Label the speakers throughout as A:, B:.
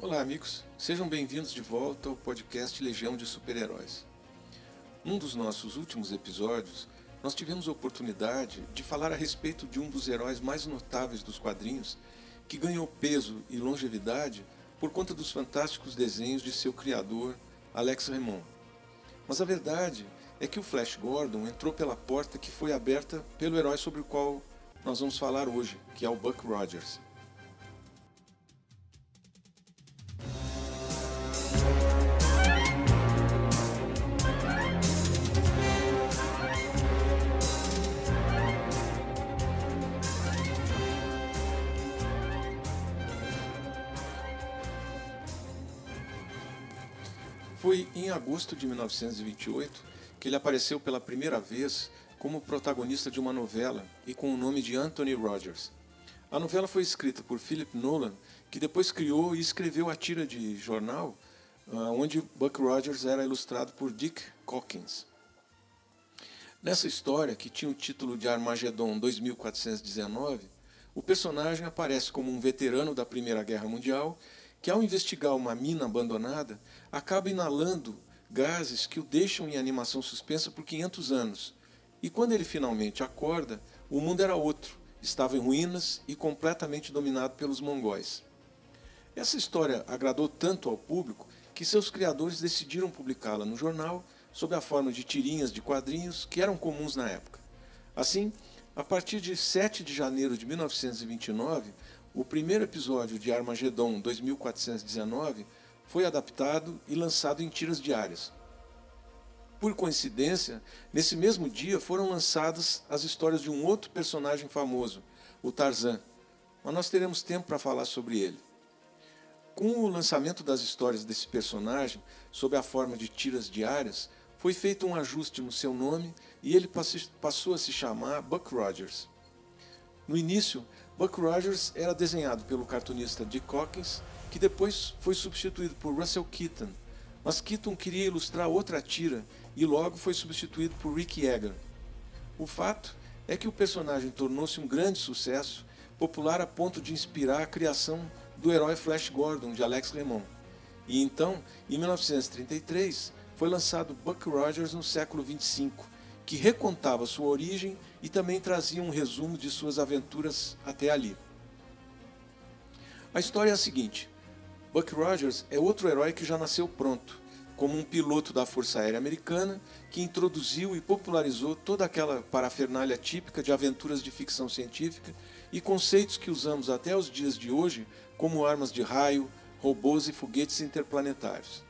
A: Olá, amigos. Sejam bem-vindos de volta ao podcast Legião de Super-Heróis. Num dos nossos últimos episódios, nós tivemos a oportunidade de falar a respeito de um dos heróis mais notáveis dos quadrinhos, que ganhou peso e longevidade por conta dos fantásticos desenhos de seu criador, Alex Raymond. Mas a verdade é que o Flash Gordon entrou pela porta que foi aberta pelo herói sobre o qual nós vamos falar hoje, que é o Buck Rogers. Foi em agosto de 1928 que ele apareceu pela primeira vez como protagonista de uma novela e com o nome de Anthony Rogers. A novela foi escrita por Philip Nolan, que depois criou e escreveu a tira de jornal ah, onde Buck Rogers era ilustrado por Dick Hawkins. Nessa história, que tinha o título de Armagedon 2419, o personagem aparece como um veterano da Primeira Guerra Mundial que, ao investigar uma mina abandonada, acaba inalando gases que o deixam em animação suspensa por 500 anos. E quando ele finalmente acorda, o mundo era outro, estava em ruínas e completamente dominado pelos mongóis. Essa história agradou tanto ao público que seus criadores decidiram publicá-la no jornal sob a forma de tirinhas de quadrinhos que eram comuns na época. Assim, a partir de 7 de janeiro de 1929, o primeiro episódio de Armagedon 2419 foi adaptado e lançado em tiras diárias. Por coincidência, nesse mesmo dia foram lançadas as histórias de um outro personagem famoso, o Tarzan, mas nós teremos tempo para falar sobre ele. Com o lançamento das histórias desse personagem, sob a forma de tiras diárias, foi feito um ajuste no seu nome e ele passou a se chamar Buck Rogers. No início, Buck Rogers era desenhado pelo cartunista Dick Hawkins, que depois foi substituído por Russell Keaton, mas Keaton queria ilustrar outra tira e logo foi substituído por Rick Yeager. O fato é que o personagem tornou-se um grande sucesso, popular a ponto de inspirar a criação do herói Flash Gordon de Alex Raymond. E então, em 1933, foi lançado Buck Rogers no século 25, que recontava sua origem e também trazia um resumo de suas aventuras até ali. A história é a seguinte: Buck Rogers é outro herói que já nasceu pronto, como um piloto da Força Aérea Americana que introduziu e popularizou toda aquela parafernália típica de aventuras de ficção científica e conceitos que usamos até os dias de hoje, como armas de raio, robôs e foguetes interplanetários.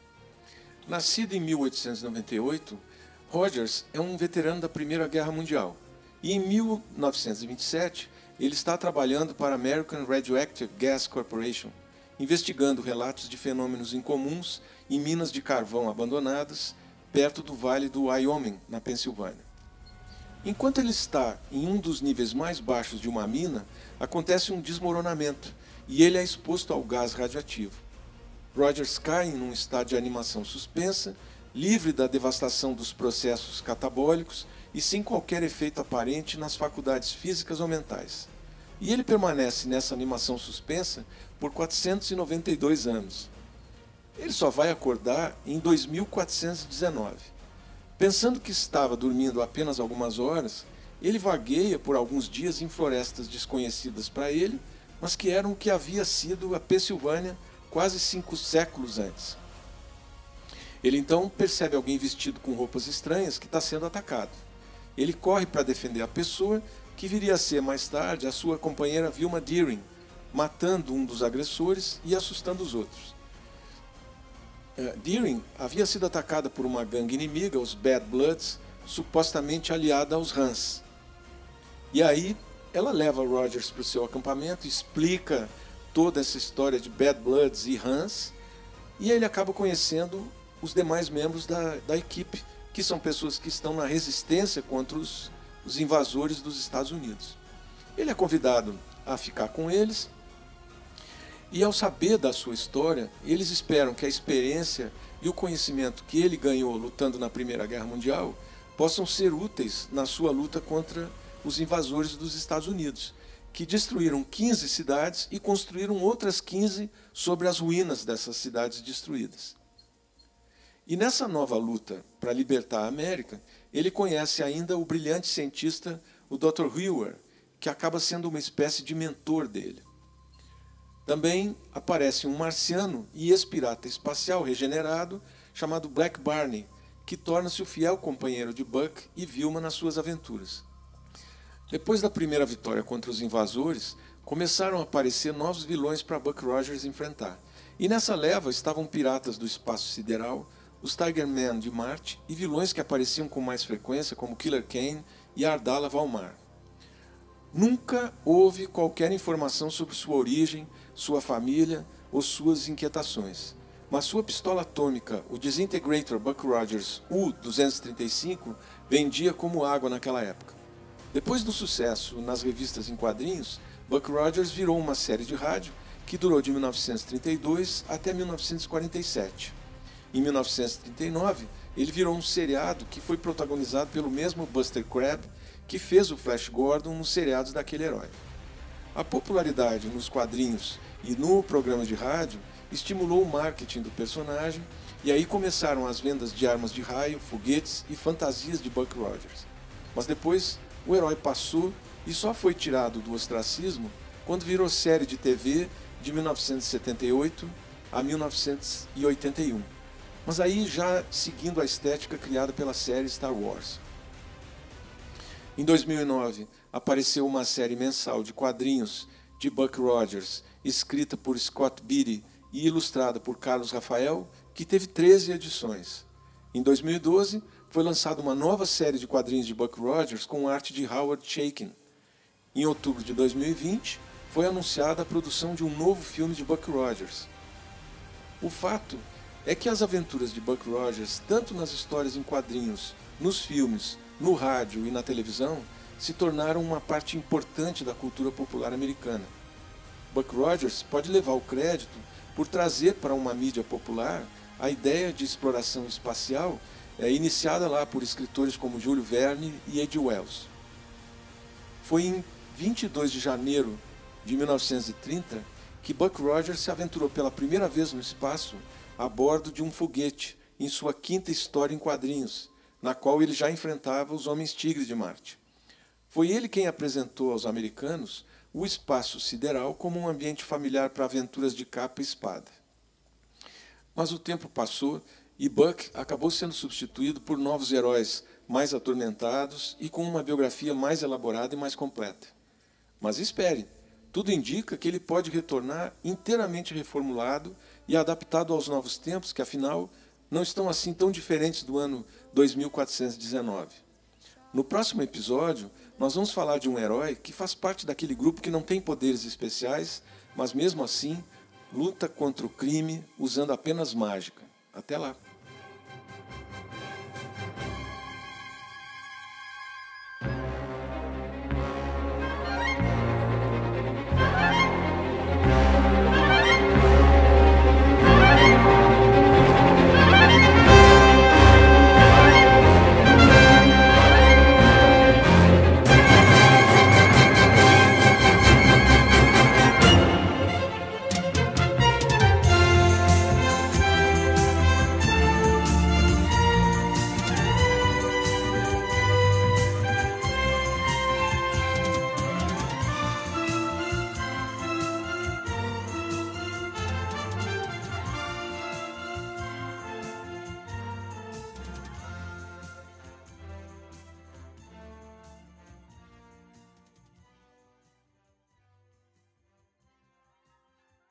A: Nascido em 1898, Rogers é um veterano da Primeira Guerra Mundial e em 1927 ele está trabalhando para a American Radioactive Gas Corporation, investigando relatos de fenômenos incomuns em minas de carvão abandonadas perto do Vale do Wyoming, na Pensilvânia. Enquanto ele está em um dos níveis mais baixos de uma mina, acontece um desmoronamento e ele é exposto ao gás radioativo. Rogers cai em um estado de animação suspensa, livre da devastação dos processos catabólicos e sem qualquer efeito aparente nas faculdades físicas ou mentais. E ele permanece nessa animação suspensa por 492 anos. Ele só vai acordar em 2419. Pensando que estava dormindo apenas algumas horas, ele vagueia por alguns dias em florestas desconhecidas para ele, mas que eram o que havia sido a Pensilvânia quase cinco séculos antes. Ele então percebe alguém vestido com roupas estranhas que está sendo atacado. Ele corre para defender a pessoa, que viria a ser mais tarde a sua companheira Vilma Deering, matando um dos agressores e assustando os outros. Uh, Deering havia sido atacada por uma gangue inimiga, os Bad Bloods, supostamente aliada aos Hans. E aí ela leva Rogers para o seu acampamento, explica toda essa história de Bad Bloods e Hans, e ele acaba conhecendo os demais membros da, da equipe, que são pessoas que estão na resistência contra os, os invasores dos Estados Unidos. Ele é convidado a ficar com eles, e ao saber da sua história, eles esperam que a experiência e o conhecimento que ele ganhou lutando na Primeira Guerra Mundial possam ser úteis na sua luta contra os invasores dos Estados Unidos, que destruíram 15 cidades e construíram outras 15 sobre as ruínas dessas cidades destruídas. E nessa nova luta para libertar a América, ele conhece ainda o brilhante cientista, o Dr. Wheeler, que acaba sendo uma espécie de mentor dele. Também aparece um marciano e ex-pirata espacial regenerado chamado Black Barney, que torna-se o fiel companheiro de Buck e Vilma nas suas aventuras. Depois da primeira vitória contra os invasores, começaram a aparecer novos vilões para Buck Rogers enfrentar. E nessa leva estavam piratas do espaço sideral, os Tiger Man de Marte e vilões que apareciam com mais frequência, como Killer Kane e Ardala Valmar. Nunca houve qualquer informação sobre sua origem, sua família ou suas inquietações. Mas sua pistola atômica, o Disintegrator Buck Rogers U-235, vendia como água naquela época. Depois do sucesso nas revistas em quadrinhos, Buck Rogers virou uma série de rádio que durou de 1932 até 1947. Em 1939, ele virou um seriado que foi protagonizado pelo mesmo Buster Crabbe que fez o Flash Gordon nos seriados daquele herói. A popularidade nos quadrinhos e no programa de rádio estimulou o marketing do personagem e aí começaram as vendas de armas de raio, foguetes e fantasias de Buck Rogers. Mas depois o herói passou e só foi tirado do ostracismo quando virou série de TV de 1978 a 1981. Mas aí já seguindo a estética criada pela série Star Wars. Em 2009, apareceu uma série mensal de quadrinhos de Buck Rogers, escrita por Scott Beatty e ilustrada por Carlos Rafael, que teve 13 edições. Em 2012, foi lançada uma nova série de quadrinhos de Buck Rogers com arte de Howard Chaykin. Em outubro de 2020, foi anunciada a produção de um novo filme de Buck Rogers. O fato é que as aventuras de Buck Rogers, tanto nas histórias em quadrinhos, nos filmes, no rádio e na televisão, se tornaram uma parte importante da cultura popular americana. Buck Rogers pode levar o crédito por trazer para uma mídia popular a ideia de exploração espacial é, iniciada lá por escritores como Júlio Verne e Ed Wells. Foi em 22 de janeiro de 1930 que Buck Rogers se aventurou pela primeira vez no espaço a bordo de um foguete em sua quinta história em quadrinhos, na qual ele já enfrentava os Homens Tigres de Marte. Foi ele quem apresentou aos americanos o espaço sideral como um ambiente familiar para aventuras de capa e espada. Mas o tempo passou e Buck acabou sendo substituído por novos heróis mais atormentados e com uma biografia mais elaborada e mais completa. Mas espere, tudo indica que ele pode retornar inteiramente reformulado e adaptado aos novos tempos, que afinal não estão assim tão diferentes do ano 2419. No próximo episódio, nós vamos falar de um herói que faz parte daquele grupo que não tem poderes especiais, mas mesmo assim luta contra o crime usando apenas mágica. Até lá!